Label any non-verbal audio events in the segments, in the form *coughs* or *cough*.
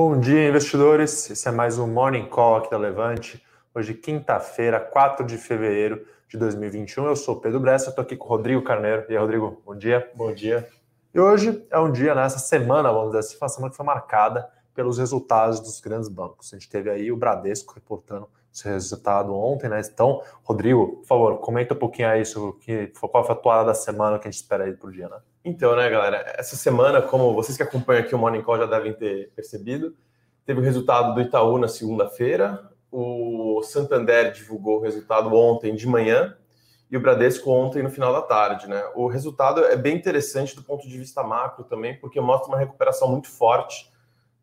Bom dia, investidores. Esse é mais um Morning Call aqui da Levante. Hoje, quinta-feira, 4 de fevereiro de 2021. Eu sou Pedro Bressa, estou aqui com o Rodrigo Carneiro. E aí, Rodrigo, bom dia. Bom dia. E hoje é um dia, nessa semana, vamos dizer assim, uma semana que foi marcada pelos resultados dos grandes bancos. A gente teve aí o Bradesco reportando seu resultado ontem, né? Então, Rodrigo, por favor, comenta um pouquinho aí sobre qual foi a atuada da semana que a gente espera aí para o dia, né? Então, né, galera, essa semana, como vocês que acompanham aqui o Morning Call já devem ter percebido, teve o resultado do Itaú na segunda-feira, o Santander divulgou o resultado ontem de manhã e o Bradesco ontem no final da tarde, né? O resultado é bem interessante do ponto de vista macro também, porque mostra uma recuperação muito forte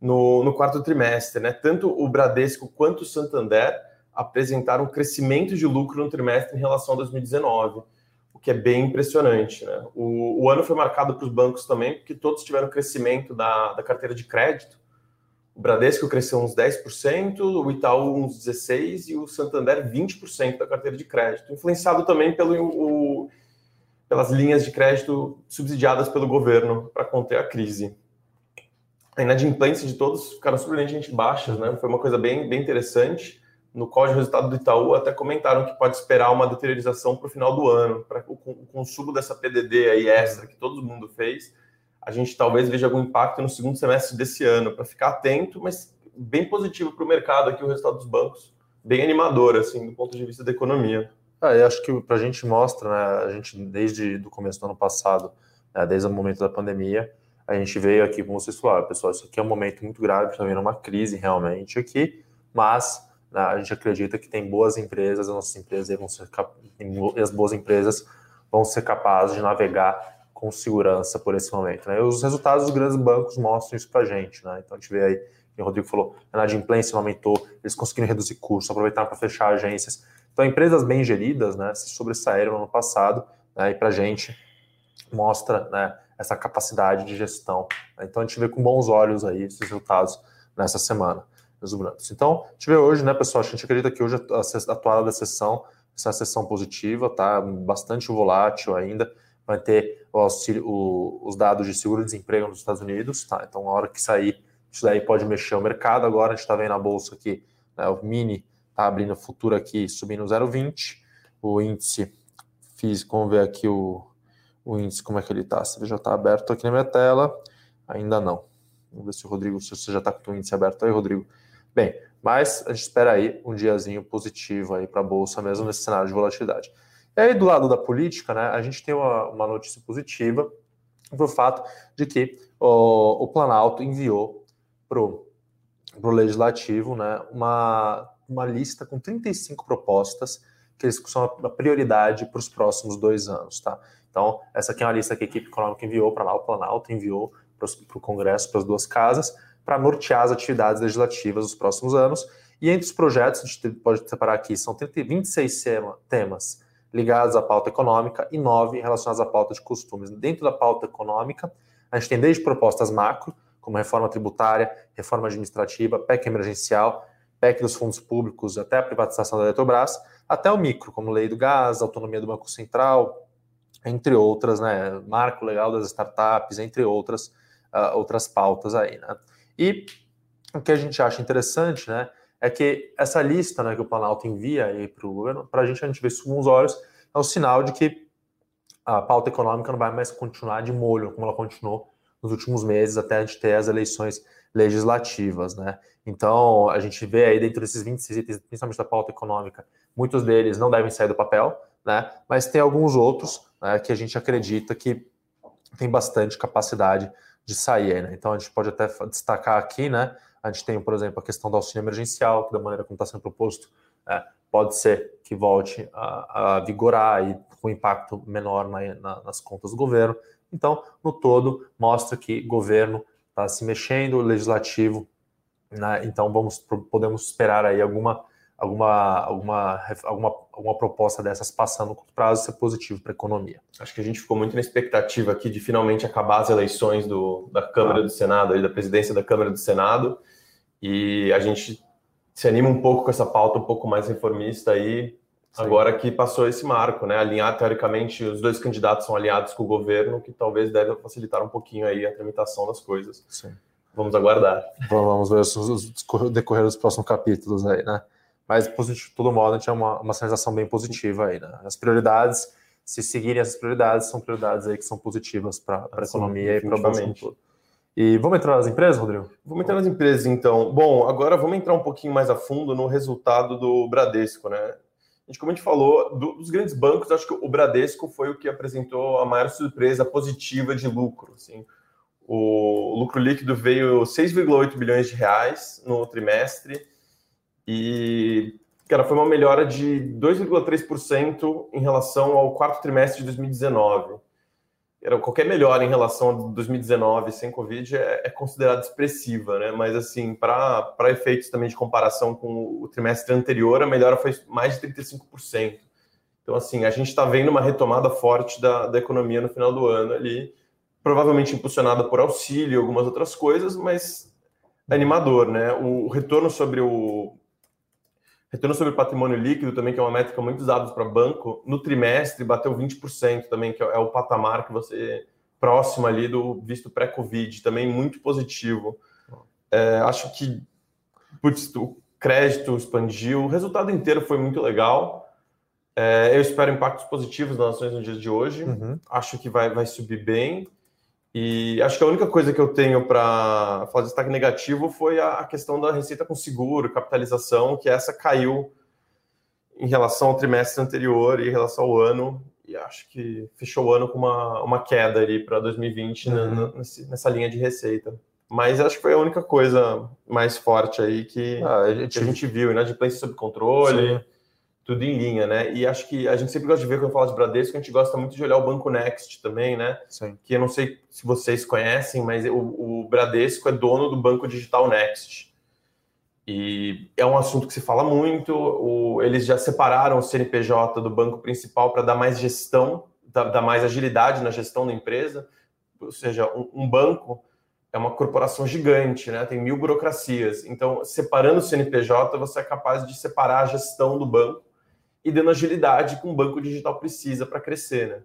no, no quarto trimestre, né? Tanto o Bradesco quanto o Santander apresentaram crescimento de lucro no trimestre em relação a 2019, o que é bem impressionante. Né? O, o ano foi marcado para os bancos também, porque todos tiveram crescimento da, da carteira de crédito. O Bradesco cresceu uns 10%, o Itaú uns 16% e o Santander 20% da carteira de crédito, influenciado também pelo, o, pelas linhas de crédito subsidiadas pelo governo para conter a crise. A inadimplência de todos ficaram surpreendentemente baixas, né? Foi uma coisa bem, bem interessante no qual o resultado do Itaú até comentaram que pode esperar uma deteriorização para o final do ano, para o, consumo dessa PDD aí extra que todo mundo fez, a gente talvez veja algum impacto no segundo semestre desse ano, para ficar atento, mas bem positivo para o mercado aqui o resultado dos bancos, bem animador assim do ponto de vista da economia. Ah, eu acho que para a gente mostra, né, a gente desde o começo do ano passado, né, desde o momento da pandemia, a gente veio aqui, como vocês falaram, pessoal, isso aqui é um momento muito grave, está vendo uma crise realmente aqui, mas? A gente acredita que tem boas empresas, as nossas empresas vão ser as boas empresas vão ser capazes de navegar com segurança por esse momento. Né? E os resultados dos grandes bancos mostram isso para a gente. Né? Então a gente vê aí, o Rodrigo falou, a inadimplência aumentou, eles conseguiram reduzir custos, aproveitaram para fechar agências. Então empresas bem geridas né, se sobressaíram no ano passado né, e para a gente mostra né, essa capacidade de gestão. Então a gente vê com bons olhos aí esses resultados nessa semana Então, a gente vê hoje, né, pessoal, a gente acredita que hoje a, a toada da sessão essa sessão positiva, tá? Bastante volátil ainda. Vai ter o auxílio, o, os dados de seguro-desemprego nos Estados Unidos, tá? Então, a hora que sair, isso daí pode mexer o mercado. Agora a gente está vendo a bolsa aqui, né, o mini tá abrindo futuro aqui, subindo 0,20. O índice físico, vamos ver aqui o, o índice, como é que ele tá. Se já está aberto aqui na minha tela, ainda não. Vamos ver se o Rodrigo, se você já está com o índice aberto aí, Rodrigo. Bem, mas a gente espera aí um diazinho positivo aí para a Bolsa, mesmo nesse cenário de volatilidade. E aí, do lado da política, né, a gente tem uma, uma notícia positiva por fato de que o, o Planalto enviou para o Legislativo né, uma, uma lista com 35 propostas que eles são a prioridade para os próximos dois anos. Tá? Então, essa aqui é uma lista que a equipe econômica enviou para lá, o Planalto enviou para o Congresso, para as duas casas, para nortear as atividades legislativas dos próximos anos. E entre os projetos, a gente pode separar aqui, são 26 temas ligados à pauta econômica e nove relacionados à pauta de costumes. Dentro da pauta econômica, a gente tem desde propostas macro, como reforma tributária, reforma administrativa, PEC emergencial, PEC dos fundos públicos, até a privatização da Eletrobras, até o micro, como lei do gás, autonomia do Banco Central, entre outras, né, marco legal das startups, entre outras, uh, outras pautas aí, né. E o que a gente acha interessante, né, é que essa lista né, que o Planalto envia para o governo, para a gente, a gente vê isso com os olhos, é um sinal de que a pauta econômica não vai mais continuar de molho, como ela continuou nos últimos meses, até a gente ter as eleições legislativas, né? Então, a gente vê aí dentro desses 26 itens, principalmente da pauta econômica, muitos deles não devem sair do papel, né? Mas tem alguns outros né, que a gente acredita que tem bastante capacidade de sair. Né? Então a gente pode até destacar aqui, né? A gente tem, por exemplo, a questão do auxílio emergencial, que da maneira como está sendo proposto, é, pode ser que volte a, a, vigorar e com impacto menor na, na, nas contas do governo. Então, no todo, mostra que governo está se mexendo, legislativo, né? então vamos podemos esperar aí alguma alguma, alguma, alguma, alguma proposta dessas passando no curto prazo ser positivo para a economia. Acho que a gente ficou muito na expectativa aqui de finalmente acabar as eleições do, da Câmara ah. do Senado, da presidência da Câmara do Senado, e a gente se anima um pouco com essa pauta um pouco mais reformista aí, Sim. agora que passou esse marco, né? Alinhar, teoricamente, os dois candidatos são aliados com o governo, que talvez deve facilitar um pouquinho aí a tramitação das coisas. Sim. Vamos aguardar. Vamos ver o decorrer dos próximos capítulos aí, né? Mas, de todo modo, a gente é uma, uma sensação bem positiva aí, né? As prioridades, se seguirem essas prioridades, são prioridades aí que são positivas para a economia e para o Brasil todo. E vamos entrar nas empresas, Rodrigo? Vamos entrar nas empresas, então. Bom, agora vamos entrar um pouquinho mais a fundo no resultado do Bradesco, né? A gente, como a gente falou, do, dos grandes bancos, acho que o Bradesco foi o que apresentou a maior surpresa positiva de lucro. Assim. O lucro líquido veio 6,8 bilhões de reais no trimestre e, cara, foi uma melhora de 2,3% em relação ao quarto trimestre de 2019 era qualquer melhora em relação a 2019 sem Covid é, é considerada expressiva, né? Mas assim, para efeitos também de comparação com o trimestre anterior, a melhora foi mais de 35%. Então, assim, a gente está vendo uma retomada forte da, da economia no final do ano ali, provavelmente impulsionada por auxílio e algumas outras coisas, mas animador, né? O retorno sobre o, Retorno sobre patrimônio líquido também, que é uma métrica muito usada para banco, no trimestre bateu 20% também, que é o patamar que você próximo ali do visto pré-Covid, também muito positivo. É, acho que putz, o crédito expandiu, o resultado inteiro foi muito legal. É, eu espero impactos positivos nas ações no dia de hoje. Uhum. Acho que vai, vai subir bem. E acho que a única coisa que eu tenho para falar de destaque negativo foi a questão da receita com seguro, capitalização, que essa caiu em relação ao trimestre anterior e em relação ao ano. E acho que fechou o ano com uma, uma queda ali para 2020 uhum. na, nessa linha de receita. Mas acho que foi a única coisa mais forte aí que, ah, a, gente... que a gente viu. Inadimplência sob controle. Sim tudo em linha, né? E acho que a gente sempre gosta de ver quando fala de Bradesco, a gente gosta muito de olhar o Banco Next também, né? Sim. Que eu não sei se vocês conhecem, mas o, o Bradesco é dono do Banco Digital Next. E é um assunto que se fala muito. O, eles já separaram o CNPJ do banco principal para dar mais gestão, dar, dar, mais agilidade na gestão da empresa. Ou seja, um, um banco é uma corporação gigante, né? Tem mil burocracias. Então, separando o CNPJ, você é capaz de separar a gestão do banco e dando agilidade que um banco digital precisa para crescer, né?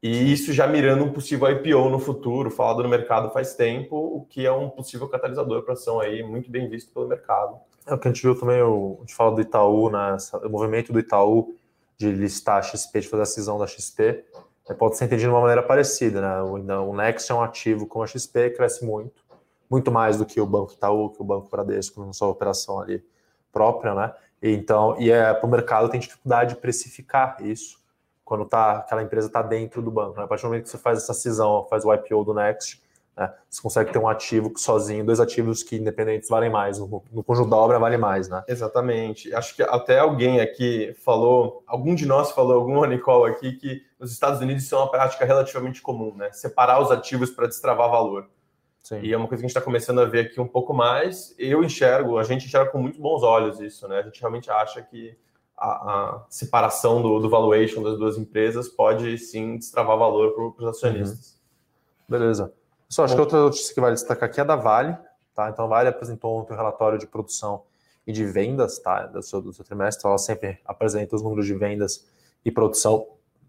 E isso já mirando um possível IPO no futuro, falado no mercado faz tempo, o que é um possível catalisador para ação aí, muito bem visto pelo mercado. É o que a gente viu também, o, a gente fala do Itaú, né, o movimento do Itaú de listar a XP, de fazer a cisão da XP, né, pode ser entendido de uma maneira parecida, né? O, o Next é um ativo como a XP, cresce muito, muito mais do que o Banco Itaú, que o Banco Bradesco, na sua operação ali própria, né? Então, e é, para o mercado tem dificuldade de precificar isso quando tá, aquela empresa está dentro do banco. Né? A partir do momento que você faz essa cisão, faz o IPO do Next, né? você consegue ter um ativo que sozinho, dois ativos que independentes valem mais, no, no conjunto da obra vale mais, né? Exatamente. Acho que até alguém aqui falou, algum de nós falou, algum Nicol aqui, que nos Estados Unidos isso é uma prática relativamente comum, né? Separar os ativos para destravar valor. Sim. E é uma coisa que a gente está começando a ver aqui um pouco mais. Eu enxergo, a gente enxerga com muito bons olhos isso, né? A gente realmente acha que a, a separação do, do, valuation das duas empresas pode sim destravar valor para os acionistas. Uhum. Beleza. Só acho Bom, que outra notícia que vale destacar aqui é da Vale, tá? Então a Vale apresentou ontem um relatório de produção e de vendas, tá? Do seu, do seu trimestre. Ela sempre apresenta os números de vendas e produção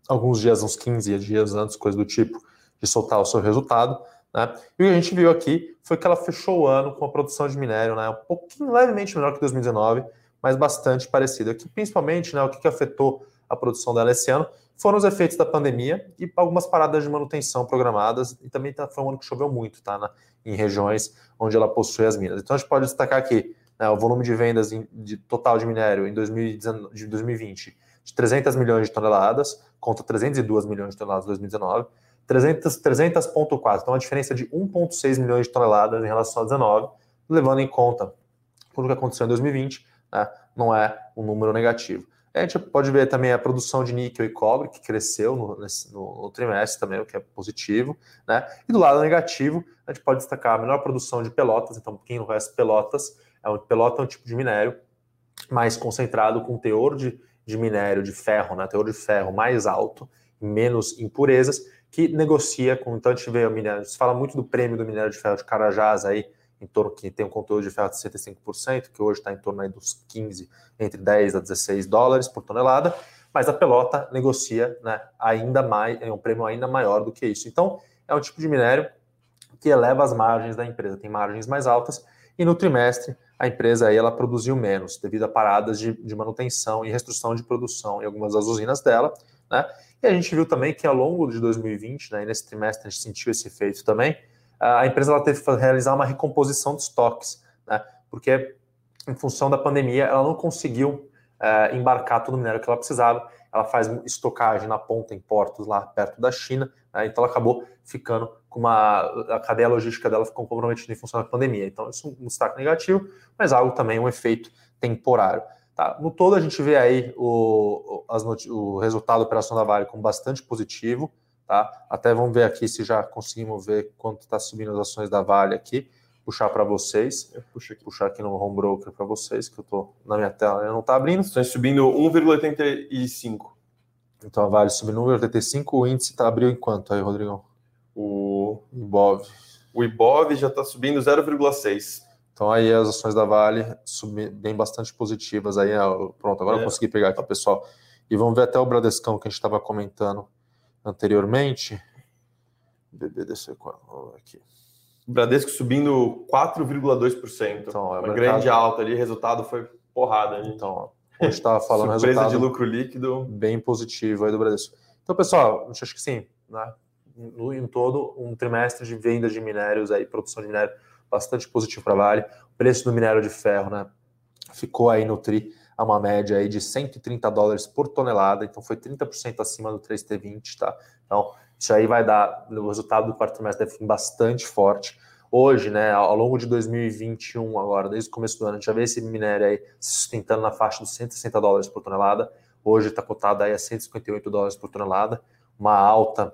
alguns dias, uns 15 dias antes, coisa do tipo, de soltar o seu resultado. Né? E o que a gente viu aqui foi que ela fechou o ano com a produção de minério né, um pouquinho levemente menor que 2019, mas bastante parecida. Aqui, principalmente, né, o que, que afetou a produção dela esse ano foram os efeitos da pandemia e algumas paradas de manutenção programadas, e também tá, foi um ano que choveu muito tá, na, em regiões onde ela possui as minas. Então a gente pode destacar aqui né, o volume de vendas em, de, total de minério em 2019, de 2020 de 300 milhões de toneladas, contra 302 milhões de toneladas em 2019 300,4. 300 então, uma diferença de 1,6 milhões de toneladas em relação a 19, levando em conta tudo que aconteceu em 2020, né, não é um número negativo. A gente pode ver também a produção de níquel e cobre, que cresceu no, nesse, no, no trimestre também, o que é positivo. Né? E do lado negativo, a gente pode destacar a menor produção de pelotas, então quem não conhece pelotas, é um, pelota é um tipo de minério mais concentrado, com teor de, de minério de ferro, né? teor de ferro mais alto, menos impurezas, que negocia com. Então a gente vê o minério, se fala muito do prêmio do minério de ferro de Carajás aí, em torno que tem um conteúdo de ferro de 65%, que hoje está em torno aí dos 15, entre 10 a 16 dólares por tonelada, mas a pelota negocia né, ainda mais, é um prêmio ainda maior do que isso. Então, é um tipo de minério que eleva as margens da empresa, tem margens mais altas, e no trimestre a empresa aí, ela produziu menos devido a paradas de, de manutenção e restrição de produção em algumas das usinas dela, né? E a gente viu também que ao longo de 2020, né, nesse trimestre a gente sentiu esse efeito também, a empresa ela teve que realizar uma recomposição de estoques, né? Porque em função da pandemia ela não conseguiu é, embarcar todo o minério que ela precisava. Ela faz estocagem na ponta em portos lá perto da China, né? então ela acabou ficando com uma. A cadeia logística dela ficou comprometida em função da pandemia. Então, isso é um destaque negativo, mas algo também, um efeito temporário. Tá? No todo, a gente vê aí o, o resultado da operação da Vale como bastante positivo. Tá? Até vamos ver aqui se já conseguimos ver quanto está subindo as ações da Vale aqui puxar para vocês. Eu puxo aqui. Puxar aqui no home broker para vocês, que eu estou na minha tela, não está abrindo. Estão subindo 1,85. Então a Vale subindo 1,85, o índice tá, abriu em quanto aí, Rodrigão? O Ibov. O Ibov já está subindo 0,6. Então aí as ações da Vale bem bastante positivas aí. Pronto, agora é. eu consegui pegar aqui, pessoal. E vamos ver até o Bradescão que a gente estava comentando anteriormente. BBDC aqui. Bradesco subindo 4,2%. Então, é uma mercado... grande alta ali, resultado foi porrada. Né? Então, a gente estava *laughs* falando Surpresa resultado de lucro líquido. Bem positivo aí do Bradesco. Então, pessoal, acho que sim, né? No, em todo, um trimestre de venda de minérios aí, produção de minério bastante positivo para a Vale. O preço do minério de ferro, né? Ficou aí no TRI a uma média aí de 130 dólares por tonelada, então foi 30% acima do 3T20, tá? Então, isso aí vai dar, o resultado do quarto trimestre deve vir bastante forte. Hoje, né, ao longo de 2021, agora, desde o começo do ano, a gente já vê esse minério aí se sustentando na faixa dos 160 dólares por tonelada. Hoje está cotado aí a 158 dólares por tonelada, uma alta,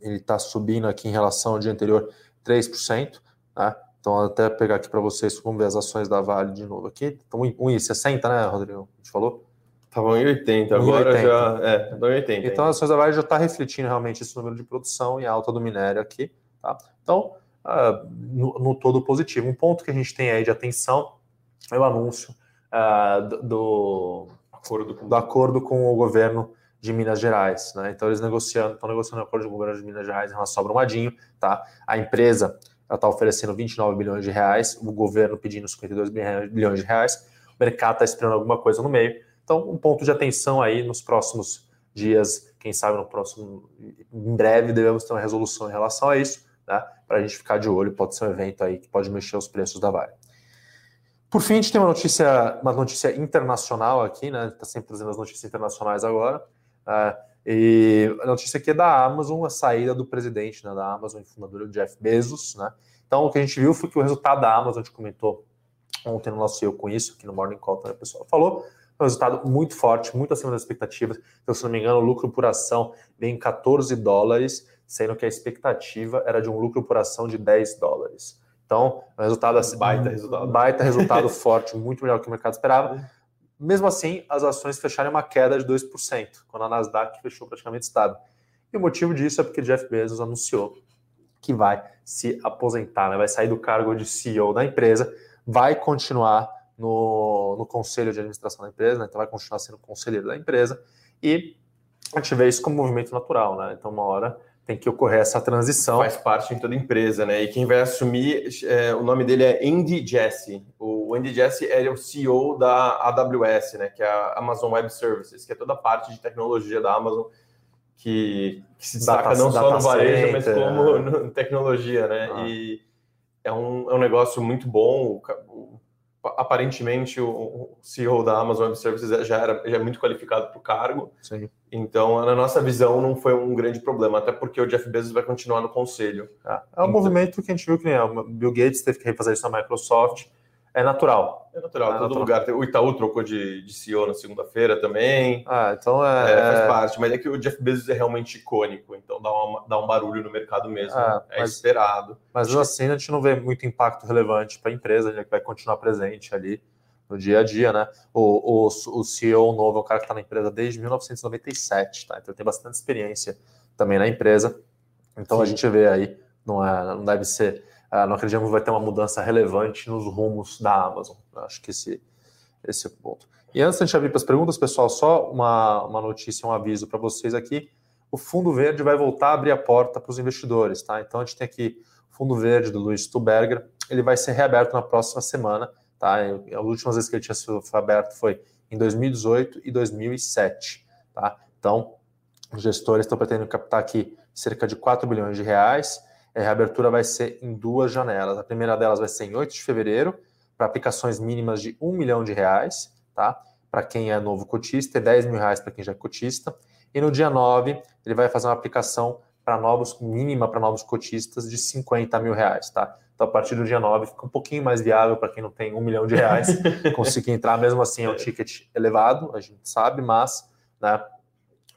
ele está subindo aqui em relação ao dia anterior 3%. Né? Então, até pegar aqui para vocês, vamos ver as ações da Vale de novo aqui. Então, 1,60, né, Rodrigo? A gente falou? Estava em 80, agora 80. já. É, em 80. Então, a ações da Vale já está refletindo realmente esse número de produção e a alta do minério aqui. Tá? Então, uh, no, no, todo positivo. Um ponto que a gente tem aí de atenção é o anúncio uh, do, acordo com... do acordo com o governo de Minas Gerais. Né? Então, eles negociando, estão negociando o acordo com o governo de Minas Gerais em relação ao Brumadinho. Tá? A empresa está oferecendo 29 bilhões de reais, o governo pedindo 52 bilhões de reais. O mercado está esperando alguma coisa no meio. Então, um ponto de atenção aí nos próximos dias, quem sabe no próximo, em breve, devemos ter uma resolução em relação a isso, né? Para a gente ficar de olho, pode ser um evento aí que pode mexer os preços da Vale. Por fim, a gente tem uma notícia, uma notícia internacional aqui, né? Está sempre trazendo as notícias internacionais agora. Uh, e a notícia aqui é da Amazon, a saída do presidente né, da Amazon e fundador Jeff Bezos, né? Então, o que a gente viu foi que o resultado da Amazon, a gente comentou ontem no nosso Eu com isso, aqui no Morning Call, né, o pessoal falou, um resultado muito forte, muito acima das expectativas. Então, se não me engano, o lucro por ação vem em 14 dólares, sendo que a expectativa era de um lucro por ação de 10 dólares. Então, um resultado assim, baita resultado, baita resultado forte, muito melhor do que o mercado esperava. Mesmo assim, as ações fecharam uma queda de 2%, quando a Nasdaq fechou praticamente estável. E o motivo disso é porque Jeff Bezos anunciou que vai se aposentar, né? vai sair do cargo de CEO da empresa, vai continuar no, no conselho de administração da empresa, né? então vai continuar sendo conselheiro da empresa, e a gente vê isso como movimento natural, né? Então, uma hora tem que ocorrer essa transição. Faz parte em toda empresa, né? E quem vai assumir, é, o nome dele é Andy Jassy. O Andy Jassy é o CEO da AWS, né? Que é a Amazon Web Services, que é toda a parte de tecnologia da Amazon que, que se destaca data, não só no varejo, mas como na tecnologia, né? Ah. E é um, é um negócio muito bom. O, aparentemente o CEO da Amazon Web Services já era já é muito qualificado para o cargo. Sim. Então, na nossa visão, não foi um grande problema, até porque o Jeff Bezos vai continuar no conselho. É, é um então... movimento que a gente viu que nem o Bill Gates teve que refazer isso na Microsoft. É natural. É natural, é todo natural. lugar. O Itaú trocou de, de CEO na segunda-feira também. Ah, então é... é... Faz parte, mas é que o Jeff Bezos é realmente icônico, então dá, uma, dá um barulho no mercado mesmo. É, é mas, esperado. Mas assim, a gente não vê muito impacto relevante para a empresa, né, que vai continuar presente ali no dia a dia, né? O, o, o CEO novo é um cara que está na empresa desde 1997, tá? Então tem bastante experiência também na empresa. Então Sim. a gente vê aí, não, é, não deve ser ah, não acreditamos que vai ter uma mudança relevante nos rumos da Amazon. Acho que esse, esse é o ponto. E antes de a gente abrir para as perguntas, pessoal, só uma, uma notícia, um aviso para vocês aqui. O Fundo Verde vai voltar a abrir a porta para os investidores, tá? Então a gente tem aqui o Fundo Verde do Luiz Stuberger, ele vai ser reaberto na próxima semana, tá? As últimas vezes que ele tinha sido aberto foi em 2018 e 2007, tá? Então, os gestores estão pretendendo captar aqui cerca de 4 bilhões de reais. A reabertura vai ser em duas janelas. A primeira delas vai ser em 8 de fevereiro, para aplicações mínimas de 1 milhão de reais, tá? Para quem é novo cotista, e 10 mil reais para quem já é cotista. E no dia 9, ele vai fazer uma aplicação para novos, mínima para novos cotistas de 50 mil reais, tá? Então, a partir do dia 9, fica um pouquinho mais viável para quem não tem um milhão de reais *laughs* conseguir entrar. Mesmo assim, é um ticket elevado, a gente sabe, mas né,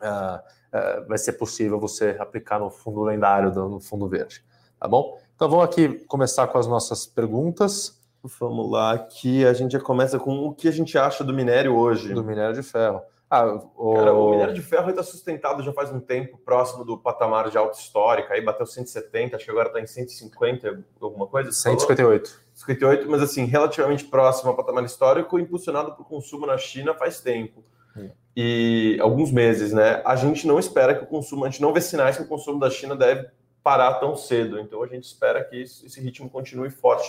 uh, uh, vai ser possível você aplicar no fundo lendário, no fundo verde. Tá bom? Então, vamos aqui começar com as nossas perguntas. Vamos lá, que a gente já começa com o que a gente acha do minério hoje. Do minério de ferro. Ah, o... Cara, o minério de ferro está sustentado já faz um tempo, próximo do patamar de alta histórica, aí bateu 170, acho que agora está em 150, alguma coisa? 158. 58, mas assim, relativamente próximo ao patamar histórico, impulsionado por consumo na China faz tempo. Hum. E alguns meses, né? A gente não espera que o consumo, a gente não vê sinais que o consumo da China deve parar tão cedo. Então a gente espera que esse ritmo continue forte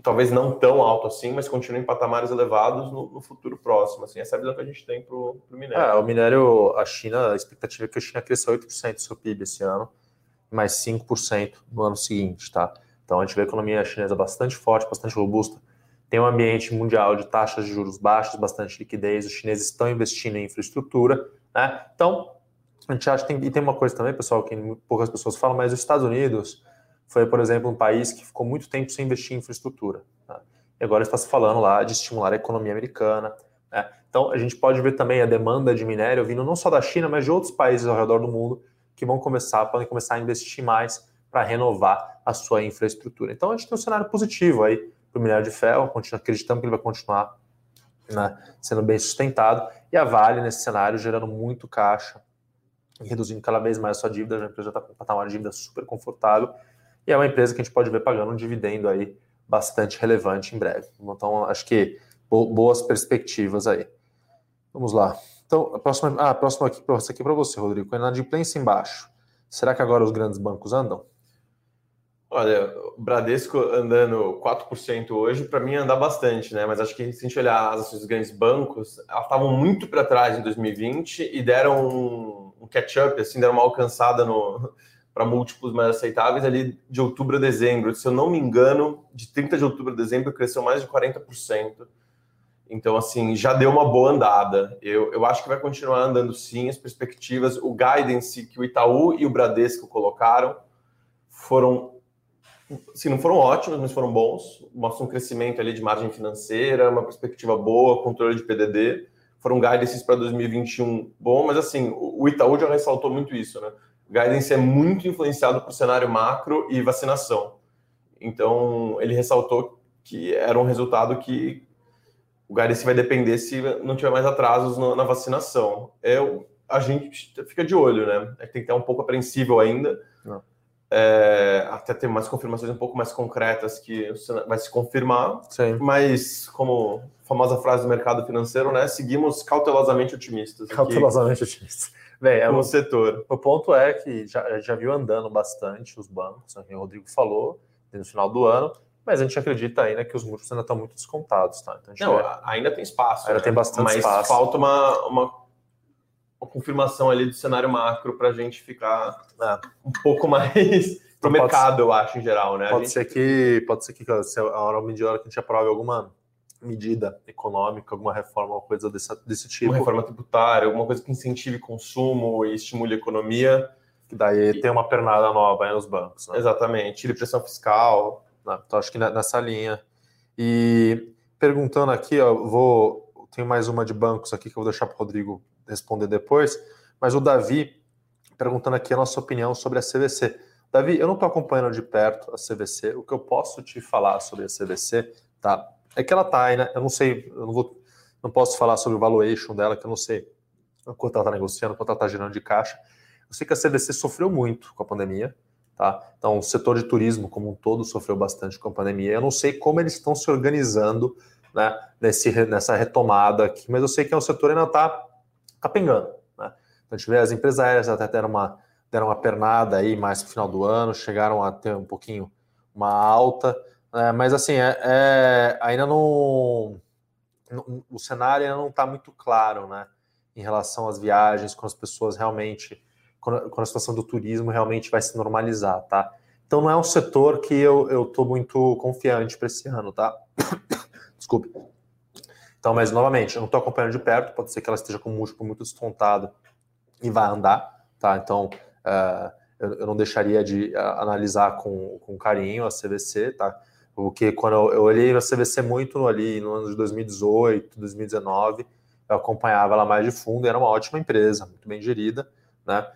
talvez não tão alto assim, mas continue em patamares elevados no, no futuro próximo. Assim, essa é a visão que a gente tem para o minério. É, o minério, a China, a expectativa é que a China cresça 8% do seu PIB esse ano, mais 5% no ano seguinte, tá? Então a gente vê a economia chinesa bastante forte, bastante robusta. Tem um ambiente mundial de taxas de juros baixas, bastante liquidez, os chineses estão investindo em infraestrutura, né? Então, a gente acha tem, e tem uma coisa também, pessoal, que poucas pessoas falam, mas os Estados Unidos foi, por exemplo, um país que ficou muito tempo sem investir em infraestrutura. Tá? E agora está se falando lá de estimular a economia americana. Né? Então, a gente pode ver também a demanda de minério vindo não só da China, mas de outros países ao redor do mundo que vão começar, podem começar a investir mais para renovar a sua infraestrutura. Então, a gente tem um cenário positivo aí para o minério de ferro, acreditamos que ele vai continuar né, sendo bem sustentado, e a Vale, nesse cenário, gerando muito caixa, reduzindo cada vez mais a sua dívida, a empresa já está com um patamar de dívida super confortável, e é uma empresa que a gente pode ver pagando um dividendo aí bastante relevante em breve. Então, acho que boas perspectivas aí. Vamos lá. Então, a próxima, ah, a próxima aqui, essa aqui para você, Rodrigo. Inadimplência embaixo. Será que agora os grandes bancos andam? Olha, o Bradesco andando 4% hoje, para mim andar bastante, né? Mas acho que se a gente olhar as ações dos grandes bancos, elas estavam muito para trás em 2020 e deram um, um catch-up, assim, deram uma alcançada no, para múltiplos mais aceitáveis ali de outubro a dezembro. Se eu não me engano, de 30 de outubro a dezembro cresceu mais de 40%. Então, assim, já deu uma boa andada. Eu, eu acho que vai continuar andando sim. As perspectivas, o guidance que o Itaú e o Bradesco colocaram foram, assim, não foram ótimos, mas foram bons. Mostram um crescimento ali de margem financeira, uma perspectiva boa, controle de PDD. Foram guidances para 2021 bom, mas assim, o Itaú já ressaltou muito isso, né? Guidance é muito influenciado por cenário macro e vacinação. Então, ele ressaltou que era um resultado que o guidance vai depender se não tiver mais atrasos na vacinação. É, a gente fica de olho, né? Tem que estar um pouco apreensível ainda. É, até ter mais confirmações um pouco mais concretas que vai se confirmar. Sim. Mas, como famosa frase do mercado financeiro, né? Seguimos cautelosamente otimistas. Cautelosamente otimistas. Bem, é no setor. O ponto é que já, já viu andando bastante os bancos, né, que o Rodrigo falou, no final do ano, mas a gente acredita ainda que os múltiplos ainda estão muito descontados, tá? Então, Não, vê... ainda tem espaço. Ainda né? tem bastante mas espaço. falta uma, uma, uma, confirmação ali do cenário macro para a gente ficar é. um pouco *laughs* mais para o mercado, ser, eu acho, em geral, né? Pode gente... ser que pode ser que a hora de hora que a gente aprove alguma medida econômica, alguma reforma, alguma coisa desse, desse tipo. Uma reforma tributária, alguma coisa que incentive consumo e estimule a economia. Que daí e... tem uma pernada nova aí nos bancos. Né? Exatamente, tire pressão fiscal. Né? Então acho que nessa linha. E perguntando aqui, ó, vou. Tem mais uma de bancos aqui que eu vou deixar para o Rodrigo responder depois, mas o Davi perguntando aqui a nossa opinião sobre a CVC. Davi, eu não estou acompanhando de perto a CVC. O que eu posso te falar sobre a CVC, tá? É que ela tá aí, né? Eu não sei, eu não vou, não posso falar sobre o valuation dela, que eu não sei quanto ela está negociando, quanto ela está gerando de caixa. Eu sei que a CVC sofreu muito com a pandemia, tá? Então, o setor de turismo como um todo sofreu bastante com a pandemia. Eu não sei como eles estão se organizando, né, nesse, nessa retomada aqui, mas eu sei que é um setor que ainda está capengando, né? Então, a gente vê as empresas aéreas até deram uma, deram uma pernada aí mais no final do ano, chegaram a ter um pouquinho uma alta, né? mas assim, é, é ainda não, não, o cenário ainda não está muito claro, né, em relação às viagens, com as pessoas realmente, quando, a situação do turismo realmente vai se normalizar, tá? Então não é um setor que eu estou muito confiante para esse ano, tá? *coughs* Desculpe. Então, mas novamente, eu não estou acompanhando de perto, pode ser que ela esteja com o múltiplo muito descontado e vai andar, tá? Então, uh, eu, não deixaria de analisar com, com carinho a CVC, tá? Porque quando eu, olhei a CVC muito ali no ano de 2018, 2019, eu acompanhava ela mais de fundo era uma ótima empresa, muito bem gerida, né?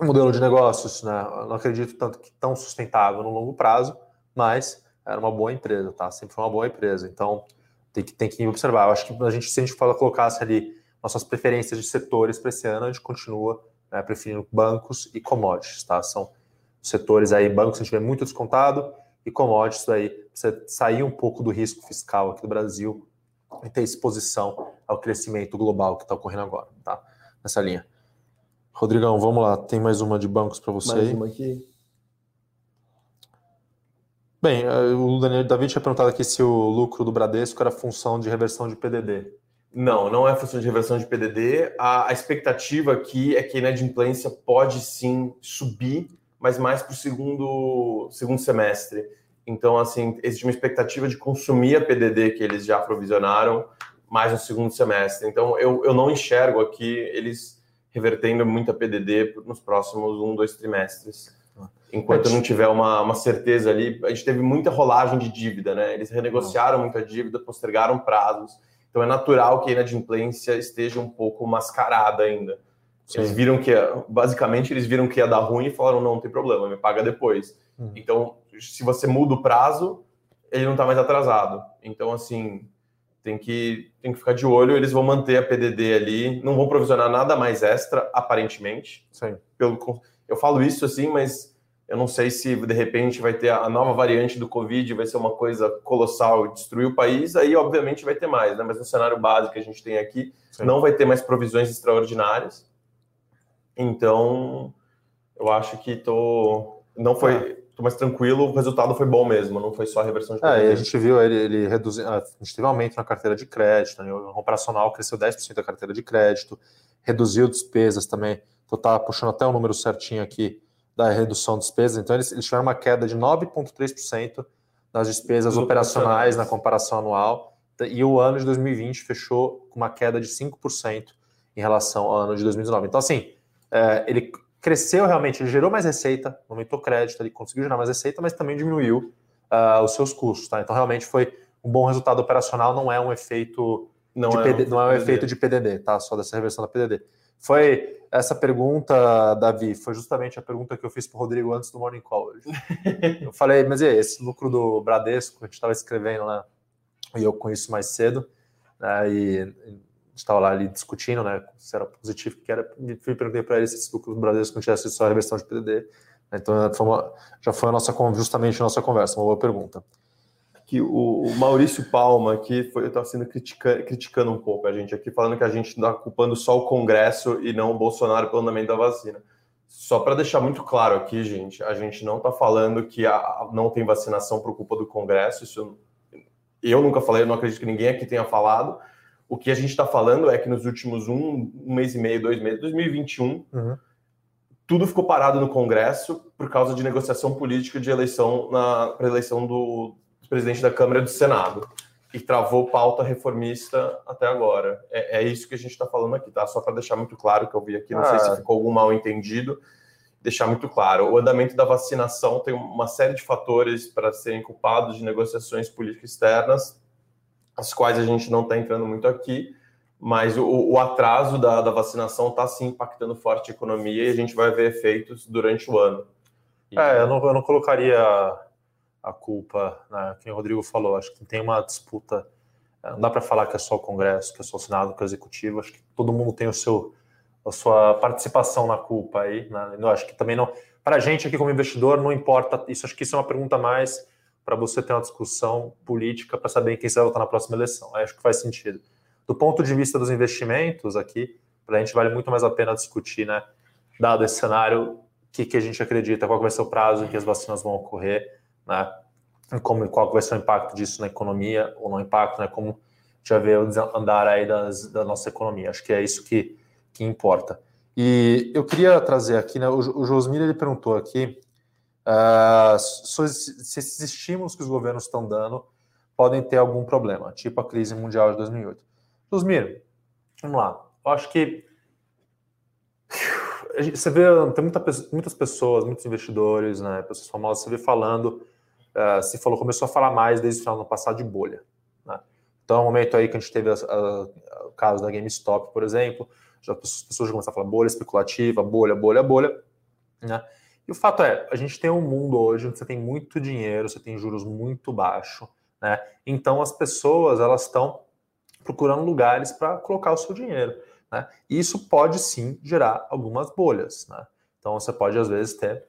modelo de negócios, né? Eu não acredito tanto que tão sustentável no longo prazo, mas era uma boa empresa, tá? Sempre foi uma boa empresa. Então tem que, tem que observar. Eu acho que a gente, se a gente fala, colocasse ali nossas preferências de setores para esse ano, a gente continua né, preferindo bancos e commodities, tá? São setores aí, bancos a gente vê muito descontado e commodities aí, você sair um pouco do risco fiscal aqui do Brasil e ter exposição ao crescimento global que está ocorrendo agora, tá? Nessa linha. Rodrigão, vamos lá. Tem mais uma de bancos para você mais uma aqui. Bem, eh, o Daniel David tinha perguntado aqui se o lucro do Bradesco era função de reversão de PDD. Não, não é função de reversão de PDD. A, a expectativa aqui é que a inadimplência pode sim subir, mas mais para o segundo, segundo semestre. Então, assim, existe uma expectativa de consumir a PDD que eles já provisionaram mais no segundo semestre. Então, eu, eu não enxergo aqui eles revertendo muita PDD nos próximos um, dois trimestres. Enquanto não tiver uma, uma certeza ali, a gente teve muita rolagem de dívida, né? Eles renegociaram muita dívida, postergaram prazos. Então é natural que a inadimplência esteja um pouco mascarada ainda. Sim. Eles viram que, basicamente, eles viram que ia dar ruim e falaram: não, não tem problema, me paga depois. Hum. Então, se você muda o prazo, ele não está mais atrasado. Então, assim, tem que, tem que ficar de olho. Eles vão manter a PDD ali, não vão provisionar nada mais extra, aparentemente. Sim. Pelo, eu falo isso assim, mas eu não sei se de repente vai ter a nova variante do Covid, vai ser uma coisa colossal, destruir o país. Aí, obviamente, vai ter mais, né? Mas no cenário básico que a gente tem aqui, Sim. não vai ter mais provisões extraordinárias. Então, eu acho que tô. Não foi. É tô mais tranquilo, o resultado foi bom mesmo, não foi só a reversão de É, e a gente viu ele, ele reduzir, a gente teve um aumento na carteira de crédito, né? o operacional cresceu 10% da carteira de crédito, reduziu despesas também, tô tá puxando até o número certinho aqui da redução de despesas, então eles, eles tiveram uma queda de 9,3% das despesas operacionais na comparação anual, e o ano de 2020 fechou com uma queda de 5% em relação ao ano de 2019. Então, assim, é, ele cresceu realmente, ele gerou mais receita, aumentou crédito, ele conseguiu gerar mais receita, mas também diminuiu uh, os seus custos. Tá? Então, realmente foi um bom resultado operacional, não é um efeito não de é PD, um, não é um PDD. efeito de PDD, tá? Só dessa reversão da PDD. Foi essa pergunta, Davi, foi justamente a pergunta que eu fiz para o Rodrigo antes do Morning Call hoje. *laughs* eu falei, mas e aí, esse lucro do Bradesco, a gente estava escrevendo lá, e eu com isso mais cedo, né, e estava lá ali discutindo, né, se era positivo, que era, me perguntei para ele se esse lucro do Brasil não só a reversão de PDD. Então, foi uma, já foi a nossa, justamente a nossa conversa, uma boa pergunta. Que o, Maurício Palma aqui estava sendo critica, criticando um pouco a gente aqui, falando que a gente está culpando só o Congresso e não o Bolsonaro pelo andamento da vacina. Só para deixar muito claro aqui, gente, a gente não está falando que a, não tem vacinação por culpa do Congresso. Isso eu nunca falei, eu não acredito que ninguém aqui tenha falado o que a gente está falando é que nos últimos um, um, mês e meio, dois meses, 2021, uhum. tudo ficou parado no Congresso por causa de negociação política de eleição para eleição do, do, presidente da Câmara e do Senado. E travou pauta reformista até agora. É, é isso que a gente está falando aqui, tá? Só para deixar muito claro que eu vi aqui, não ah. sei se ah. ficou algum mal entendido. Deixar muito claro, o andamento da vacinação tem uma série de fatores para serem culpados de negociações políticas externas, as quais a gente não está entrando muito aqui, mas o, o atraso da, da vacinação está sim impactando forte a economia e a gente vai ver efeitos durante o ano. E... É, eu não, eu não colocaria a culpa, né, quem o Rodrigo falou, acho que tem uma disputa, é, não dá para falar que é só o Congresso, que é só o Senado, que é o Executivo, acho que todo mundo tem o seu, a sua participação na culpa aí, né, eu acho que também não, para a gente aqui como investidor não importa, isso acho que isso é uma pergunta mais para você ter uma discussão política para saber quem você vai votar na próxima eleição. Aí acho que faz sentido. Do ponto de vista dos investimentos aqui, para a gente vale muito mais a pena discutir, né? Dado esse cenário, o que, que a gente acredita, qual vai ser o prazo em que as vacinas vão ocorrer, né? Como, qual vai ser o impacto disso na economia ou no impacto, né? Como já vê o andar aí das, da nossa economia. Acho que é isso que, que importa. E eu queria trazer aqui, né? O, o Josmir ele perguntou aqui uh, se esses estímulos que os governos estão dando podem ter algum problema, tipo a crise mundial de 2008. Josmir, vamos lá. Eu acho que você vê, tem muita, muitas pessoas, muitos investidores, né, pessoas famosas, você vê falando, uh, se falou, começou a falar mais desde o final do ano passado de bolha. Né? Então, é um momento aí que a gente teve o caso da GameStop, por exemplo, já as pessoas já começaram a falar bolha especulativa, bolha, bolha, bolha. Né? E o fato é, a gente tem um mundo hoje onde você tem muito dinheiro, você tem juros muito baixos, né? Então as pessoas elas estão procurando lugares para colocar o seu dinheiro. Né? E isso pode sim gerar algumas bolhas. Né? Então você pode às vezes ter.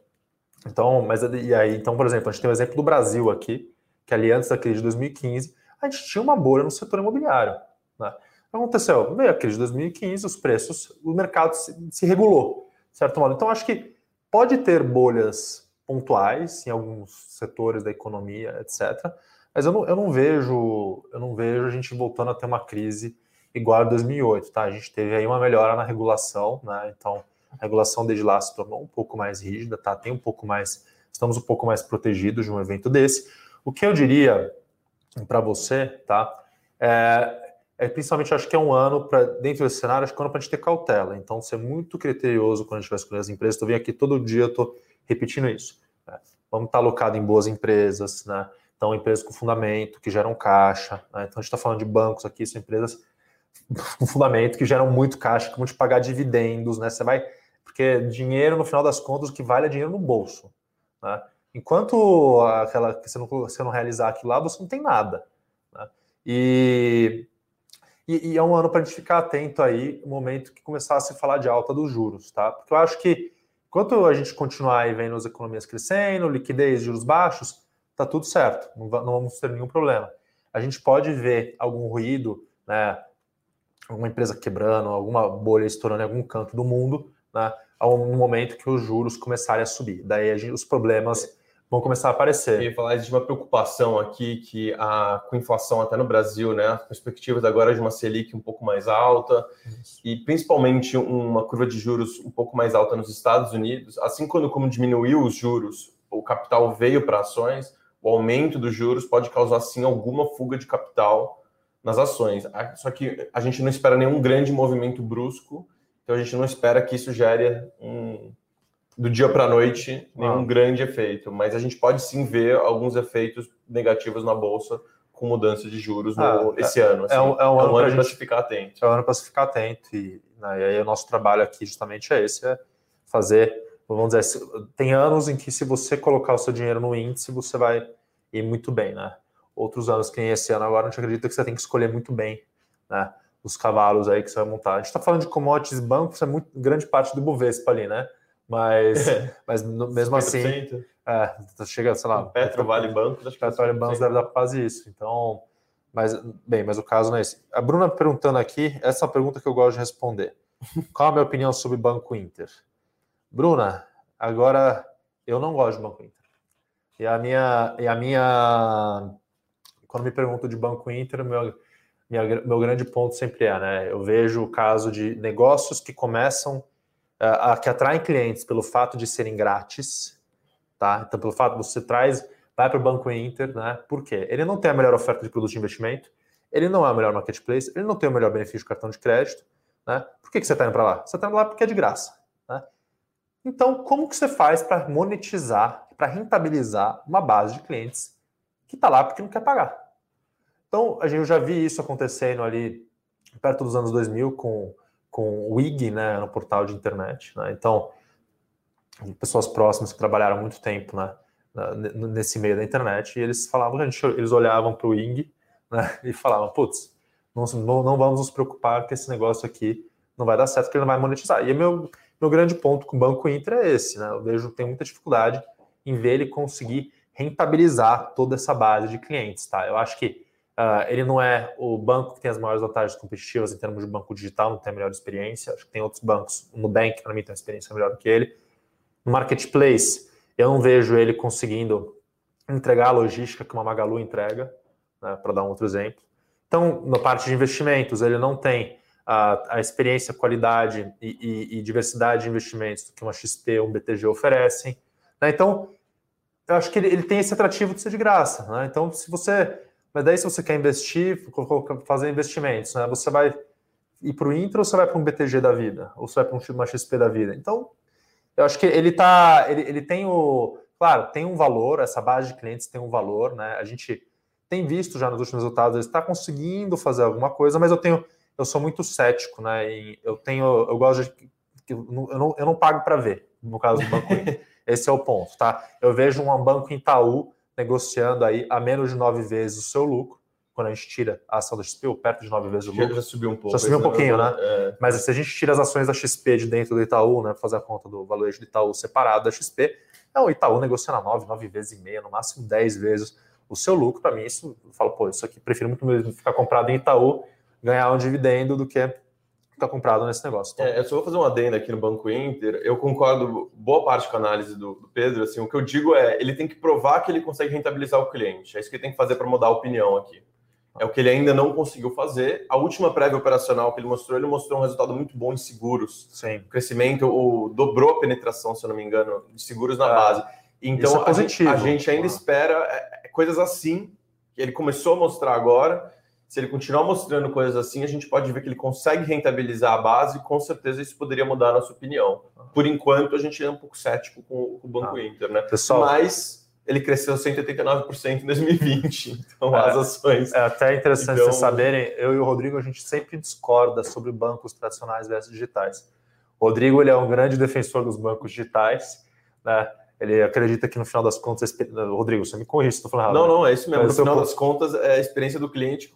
Então, mas e aí, então, por exemplo, a gente tem o exemplo do Brasil aqui, que ali antes da crise de 2015, a gente tinha uma bolha no setor imobiliário. Né? Aconteceu, veio a crise de 2015, os preços, o mercado se, se regulou, certo modo. Então, acho que pode ter bolhas pontuais em alguns setores da economia, etc. Mas eu não, eu não vejo, eu não vejo a gente voltando a ter uma crise igual a 2008, tá? A gente teve aí uma melhora na regulação, né? Então, a regulação desde lá se tornou um pouco mais rígida, tá? Tem um pouco mais, estamos um pouco mais protegidos de um evento desse. O que eu diria para você, tá? É, é, principalmente acho que é um ano para dentro desse cenário, acho que é um ano para a gente ter cautela. Então, ser muito criterioso quando a gente vai escolher as empresas. Estou vendo aqui todo dia, estou repetindo isso. Né? Vamos estar alocado em boas empresas, né? Então, empresas com fundamento, que geram caixa. Né? Então, a gente está falando de bancos aqui, são empresas *laughs* com fundamento que geram muito caixa, que vão te pagar dividendos, né? Você vai. Porque dinheiro, no final das contas, o que vale é dinheiro no bolso. Né? Enquanto aquela que você não, você não realizar aquilo lá, você não tem nada. Né? E, e, e, é um ano para a gente ficar atento aí, no momento que começar a se falar de alta dos juros, tá? Porque eu acho que enquanto a gente continuar aí vendo as economias crescendo, liquidez, juros baixos, tá tudo certo, não, não vamos ter nenhum problema. A gente pode ver algum ruído, né? alguma empresa quebrando, alguma bolha estourando em algum canto do mundo, né, um momento que os juros começarem a subir. Daí gente, os problemas vão começar a aparecer. Eu ia falar de uma preocupação aqui que a, com inflação até no Brasil, né, as perspectivas agora de uma Selic um pouco mais alta Isso. e principalmente uma curva de juros um pouco mais alta nos Estados Unidos, assim quando como diminuiu os juros, o capital veio para ações, o aumento dos juros pode causar sim alguma fuga de capital nas ações. Só que a gente não espera nenhum grande movimento brusco, então a gente não espera que isso gere um, do dia para a noite nenhum ah. grande efeito, mas a gente pode sim ver alguns efeitos negativos na bolsa com mudança de juros ah, no, esse é, ano. Assim. É, um, é um ano, ano para se ficar atento. É um ano para se ficar atento e, né, e aí o nosso trabalho aqui justamente é esse, é fazer, vamos dizer, tem anos em que se você colocar o seu dinheiro no índice, você vai ir muito bem, né? outros anos que nem esse ano agora, a gente acredita que você tem que escolher muito bem né, os cavalos aí que você vai montar. A gente está falando de commodities bancos, é muito grande parte do Bovespa ali, né? Mas, mas mesmo assim, é, chega, sei lá. Petro, Vale Bancos, acho que Petro, Vale Bancos deve dar quase isso. Então, mas, bem, mas o caso não é esse. A Bruna perguntando aqui, essa é a pergunta que eu gosto de responder. Qual a minha opinião sobre Banco Inter? Bruna, agora eu não gosto de Banco Inter. E a minha, e a minha quando me perguntam de Banco Inter, meu, minha, meu grande ponto sempre é, né? Eu vejo o caso de negócios que começam, uh, que atraem clientes pelo fato de serem grátis, tá? Então, pelo fato de você traz, vai para o Banco Inter, né? Por quê? Ele não tem a melhor oferta de produto de investimento, ele não é o melhor marketplace, ele não tem o melhor benefício de cartão de crédito, né? Por que, que você está indo para lá? Você está indo lá porque é de graça, né? Então, como que você faz para monetizar, para rentabilizar uma base de clientes que está lá porque não quer pagar. Então, a gente já vi isso acontecendo ali perto dos anos 2000 com, com o IG, né, no portal de internet. Né? Então, pessoas próximas que trabalharam muito tempo né, nesse meio da internet, e eles falavam, gente, eles olhavam para o IG né, e falavam, putz, não, não vamos nos preocupar que esse negócio aqui não vai dar certo, porque ele não vai monetizar. E meu, meu grande ponto com o Banco Inter é esse, né? Eu vejo tem muita dificuldade em ver ele conseguir rentabilizar toda essa base de clientes, tá? Eu acho que uh, ele não é o banco que tem as maiores vantagens competitivas em termos de banco digital, não tem a melhor experiência. Acho que tem outros bancos, o Nubank, para mim, tem uma experiência melhor do que ele. No marketplace, eu não vejo ele conseguindo entregar a logística que uma Magalu entrega, né, para dar um outro exemplo. Então, na parte de investimentos, ele não tem a, a experiência, qualidade e, e, e, diversidade de investimentos que uma XP ou um BTG oferecem. Né? Então, eu acho que ele, ele, tem esse atrativo de ser de graça. Né? Então, se você. Mas daí, se você quer investir, fazer investimentos, né? você vai ir para o Intra ou você vai para um BTG da vida? Ou você vai para uma XP da vida? Então, eu acho que ele tá. Ele, ele tem o. Claro, tem um valor, essa base de clientes tem um valor, né? A gente tem visto já nos últimos resultados, ele está conseguindo fazer alguma coisa, mas eu tenho. Eu sou muito cético, né? E eu tenho. Eu gosto de. Eu não, eu não pago para ver, no caso do Banco Inter. *laughs* Esse é o ponto, tá? Eu vejo um banco Itaú negociando aí a menos de nove vezes o seu lucro, quando a gente tira a ação da XP, ou perto de nove vezes o lucro. Já subiu um pouco. Já subiu um pouquinho, né? É. Mas se a gente tira as ações da XP de dentro do Itaú, né, fazer a conta do valuation do Itaú separado da XP, é o Itaú negociando a nove, nove vezes e meia, no máximo dez vezes o seu lucro. Para mim, isso, eu falo, pô, isso aqui, prefiro muito mesmo ficar comprado em Itaú, ganhar um dividendo do que está comprado nesse negócio. Então, é, eu só vou fazer uma adenda aqui no Banco Inter. Eu concordo boa parte com a análise do, do, Pedro. Assim, o que eu digo é, ele tem que provar que ele consegue rentabilizar o cliente. É isso que ele tem que fazer para mudar a opinião aqui. É o que ele ainda não conseguiu fazer. A última prévia operacional que ele mostrou, ele mostrou um resultado muito bom em seguros. Sim. O crescimento, o, dobrou a penetração, se eu não me engano, de seguros na é. base. Então, é a, gente, a, gente, ainda espera é, é, coisas assim, que ele começou a mostrar agora se ele continuar mostrando coisas assim, a gente pode ver que ele consegue rentabilizar a base e com certeza isso poderia mudar a nossa opinião. Por enquanto, a gente é um pouco cético com, o Banco ah, Inter, né? Pessoal, Mas ele cresceu 189% em 2020, então é, as ações... É até interessante então... vocês saberem, eu e o Rodrigo, a gente sempre discorda sobre bancos tradicionais versus digitais. O Rodrigo, ele é um grande defensor dos bancos digitais, né? Ele acredita que no final das contas, Rodrigo, você me corrige se estou falando errado. Não, não, é isso mesmo. Mas no final das contas, é a experiência do cliente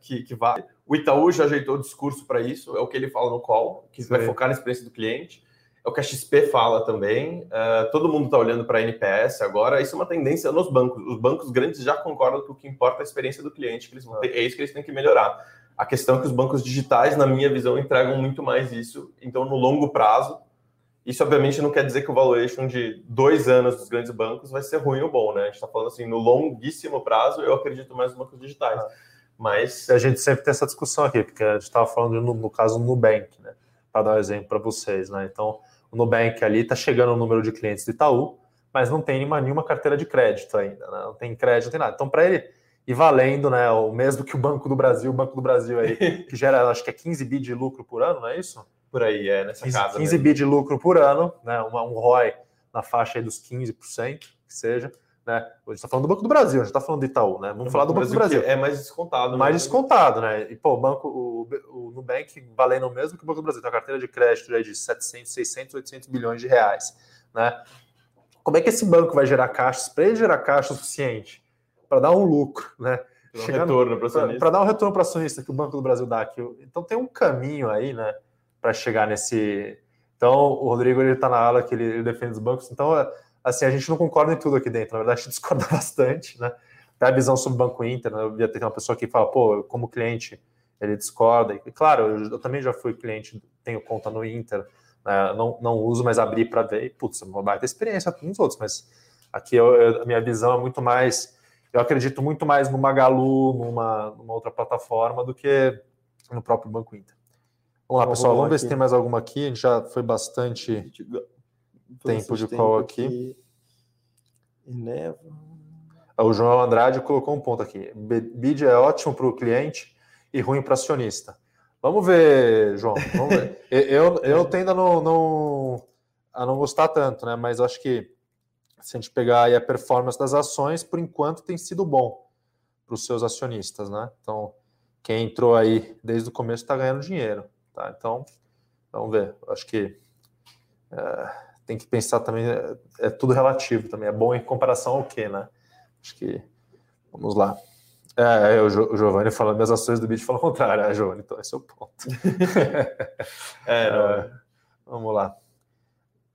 que, que vale. O Itaú já ajeitou o discurso para isso, é o que ele fala no call, que Sim. vai focar na experiência do cliente. É o que a XP fala também. Uh, todo mundo está olhando para a NPS agora. Isso é uma tendência nos bancos. Os bancos grandes já concordam que o que importa é a experiência do cliente, que eles, é isso que eles têm que melhorar. A questão é que os bancos digitais, na minha visão, entregam muito mais isso. Então, no longo prazo, isso, obviamente, não quer dizer que o valuation de dois anos dos grandes bancos vai ser ruim ou bom, né? A gente está falando assim, no longuíssimo prazo, eu acredito mais nos bancos digitais. Ah. Mas. A gente sempre tem essa discussão aqui, porque a gente estava falando no, no caso do Nubank, né? Para dar um exemplo para vocês, né? Então, o Nubank ali está chegando o número de clientes do Itaú, mas não tem nenhuma, nenhuma carteira de crédito ainda, né? Não tem crédito, não tem nada. Então, para ele ir valendo, né? O mesmo que o Banco do Brasil, o Banco do Brasil aí, *laughs* que gera, acho que é 15 bi de lucro por ano, não é isso? Por aí, é, nessa 15, casa. 15 bi de lucro por ano, né? Uma, um ROI na faixa dos 15%, que seja. Né? A gente está falando do Banco do Brasil, a gente está falando do Itaú, né? Vamos falar do Banco do Brasil. É mais descontado. Mais né? descontado, né? E, pô, o banco, o, o Nubank valendo o mesmo que o Banco do Brasil. Tem uma carteira de crédito aí de 700, 600, 800 bilhões de reais, né? Como é que esse banco vai gerar caixa, para ele gerar caixa suficiente para dar um lucro, né? Um retorno para dar um retorno para acionista que o Banco do Brasil dá aqui. Então tem um caminho aí, né? Para chegar nesse. Então, o Rodrigo ele está na ala que ele, ele, defende os bancos. Então, assim, a gente não concorda em tudo aqui dentro. Na verdade, a gente *laughs* discorda bastante, né? Até a visão sobre o Banco Inter, né? eu via ter uma pessoa que fala, pô, como cliente, ele discorda. E, claro, eu, eu também já fui cliente, tenho conta no Inter, né? não, não uso, mas abri para ver. E, putz, é uma baita experiência com os outros. Mas aqui eu, eu, a minha visão é muito mais. Eu acredito muito mais no Magalu, numa, numa outra plataforma, do que no próprio Banco Inter. Vamos lá, pessoal. Vamos ver aqui. se tem mais alguma aqui. A gente já foi bastante tempo de call aqui. aqui. O João Andrade colocou um ponto aqui. Bid é ótimo para o cliente e ruim para acionista. Vamos ver, João. Vamos ver. *laughs* eu, eu tendo a não, não, a não gostar tanto, né? Mas acho que se a gente pegar a performance das ações, por enquanto tem sido bom para os seus acionistas, né? Então, quem entrou aí desde o começo está ganhando dinheiro. Tá? Então, vamos ver. Acho que é, tem que pensar também, é, é, tudo relativo também. É bom em comparação ao quê, né? Acho que, vamos lá. É, é o, Giovanni falando, minhas ações do BIT falam o contrário, é, Giovanni, então esse é o ponto. *laughs* é, é, vamos lá.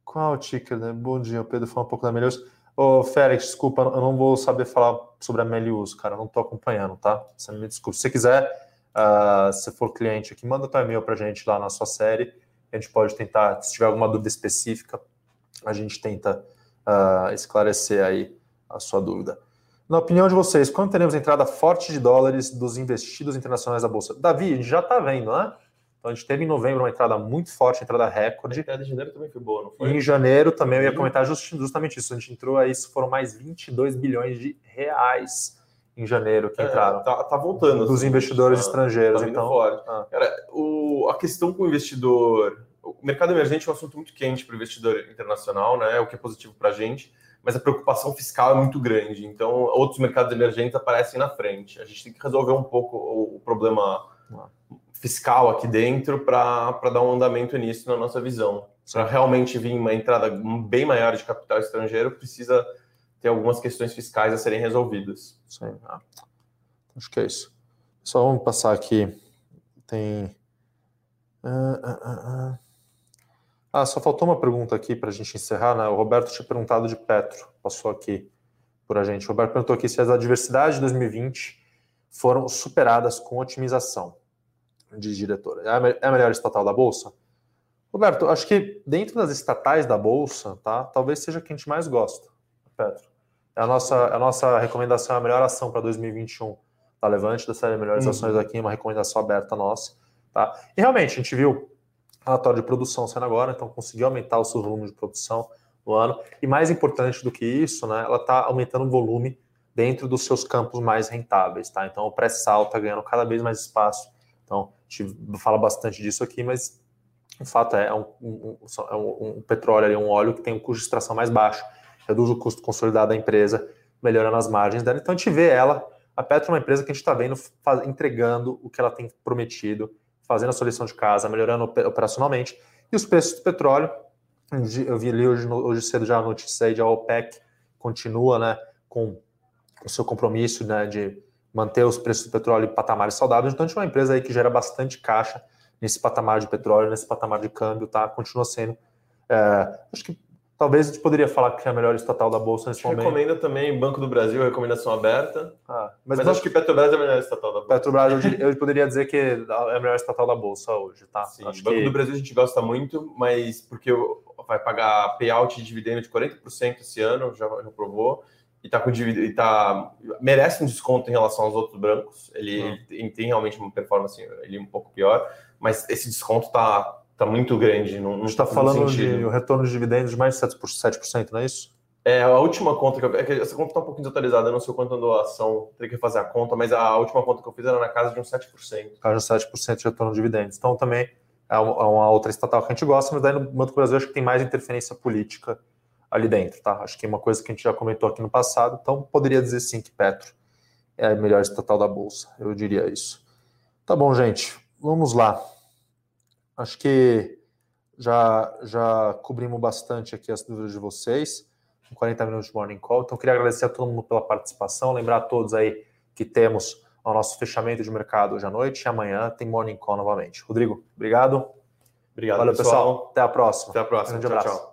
Qual o ticker, né? Bom dia, o Pedro falou um pouco da Melius. Ô, Félix, desculpa, eu não vou saber falar sobre a Melius, cara, não tô acompanhando, tá? Você me desculpa. Se você quiser, Uh, se for cliente aqui, manda um e-mail para a gente lá na sua série. A gente pode tentar, se tiver alguma dúvida específica, a gente tenta uh, esclarecer aí a sua dúvida. Na opinião de vocês, quando teremos entrada forte de dólares dos investidos internacionais da Bolsa? Davi, a gente já está vendo, né? Então a gente teve em novembro uma entrada muito forte, entrada recorde. A entrada de janeiro também foi boa, não foi? E em janeiro também eu ia comentar justamente isso. A gente entrou aí, foram mais 22 bilhões de reais em janeiro que é, entraram. Tá, tá voltando. Dos assim, investidores tá, estrangeiros. Tá então. Ah. Cara, o, a questão com o investidor. O mercado emergente é um assunto muito quente para o investidor internacional, né? O que é positivo para a gente mas a preocupação fiscal é muito grande. Então, outros mercados emergentes aparecem na frente. A gente tem que resolver um pouco o, problema fiscal aqui dentro para dar um andamento nisso na nossa visão. Para realmente vir uma entrada bem maior de capital estrangeiro, precisa ter algumas questões fiscais a serem resolvidas. Sim. Ah, acho que é isso. Só vamos passar aqui. Tem. Uh, uh, uh, ah, só faltou uma pergunta aqui para a gente encerrar, né? O Roberto tinha perguntado de Petro, passou aqui por a gente. O Roberto perguntou aqui se as adversidades de 2020 foram superadas com otimização de diretora. É a melhor estatal da Bolsa? Roberto, acho que dentro das estatais da Bolsa, tá? Talvez seja a que a gente mais gosta, Petro. É a nossa, a nossa recomendação, a melhor ação para 2021 da Levante, da série Melhores uhum. Ações aqui, uma recomendação aberta nossa, tá? E realmente, a gente viu relatório de produção sendo agora, então conseguiu aumentar o seu volume de produção no ano. E mais importante do que isso, né, ela está aumentando o volume dentro dos seus campos mais rentáveis, tá? Então o pré-sal está ganhando cada vez mais espaço. Então a gente fala bastante disso aqui, mas o fato é, é um, um, é um, um petróleo, ali, um óleo que tem um custo de extração mais baixo, reduz o custo consolidado da empresa, melhorando as margens dela. Então a gente vê ela, a Petro é uma empresa que a gente está vendo entregando o que ela tem prometido fazendo a solução de casa, melhorando operacionalmente. E os preços do petróleo, eu vi ali hoje, hoje cedo já a notícia aí de a OPEC continua né, com o seu compromisso né, de manter os preços do petróleo em patamares saudáveis. Então, a gente é uma empresa aí que gera bastante caixa nesse patamar de petróleo, nesse patamar de câmbio, tá? Continua sendo. É, acho que Talvez a gente poderia falar que é a melhor estatal da Bolsa nesse momento. Recomenda também Banco do Brasil, recomendação aberta. Ah, mas, mas acho que Petrobras é a melhor estatal da Bolsa. Petrobras, eu, eu, poderia dizer que é a melhor estatal da Bolsa hoje, tá? Sim, acho Banco que... do Brasil a gente gosta muito, mas porque vai pagar payout de dividendo de 40% esse ano, já, já provou, e tá com e tá, merece um desconto em relação aos outros bancos. Ele, hum. ele tem realmente uma performance ele um pouco pior, mas esse desconto tá Está muito grande. Não, não está falando sentido. de um retorno de dividendos de mais de 7%, não é isso? É, a última conta que eu, é que essa conta está um pouquinho desatualizada, eu não sei quanto andou a ação, teria que fazer a conta, mas a última conta que eu fiz era na casa de uns 7%. Casa de 7% de retorno de dividendos. Então também é uma outra estatal que a gente gosta, mas daí no Banco do Brasil acho que tem mais interferência política ali dentro, tá? Acho que é uma coisa que a gente já comentou aqui no passado, então poderia dizer sim que Petro é a melhor estatal da Bolsa, eu diria isso. Tá bom, gente, vamos lá. Acho que já, já cobrimos bastante aqui as dúvidas de vocês, em 40 minutos de Morning Call. Então, queria agradecer a todo mundo pela participação, lembrar a todos aí que temos o nosso fechamento de mercado hoje à noite e amanhã tem Morning Call novamente. Rodrigo, obrigado. Obrigado, Valeu, pessoal. pessoal. Até a próxima. Até a próxima. Um grande tchau, abraço. Tchau.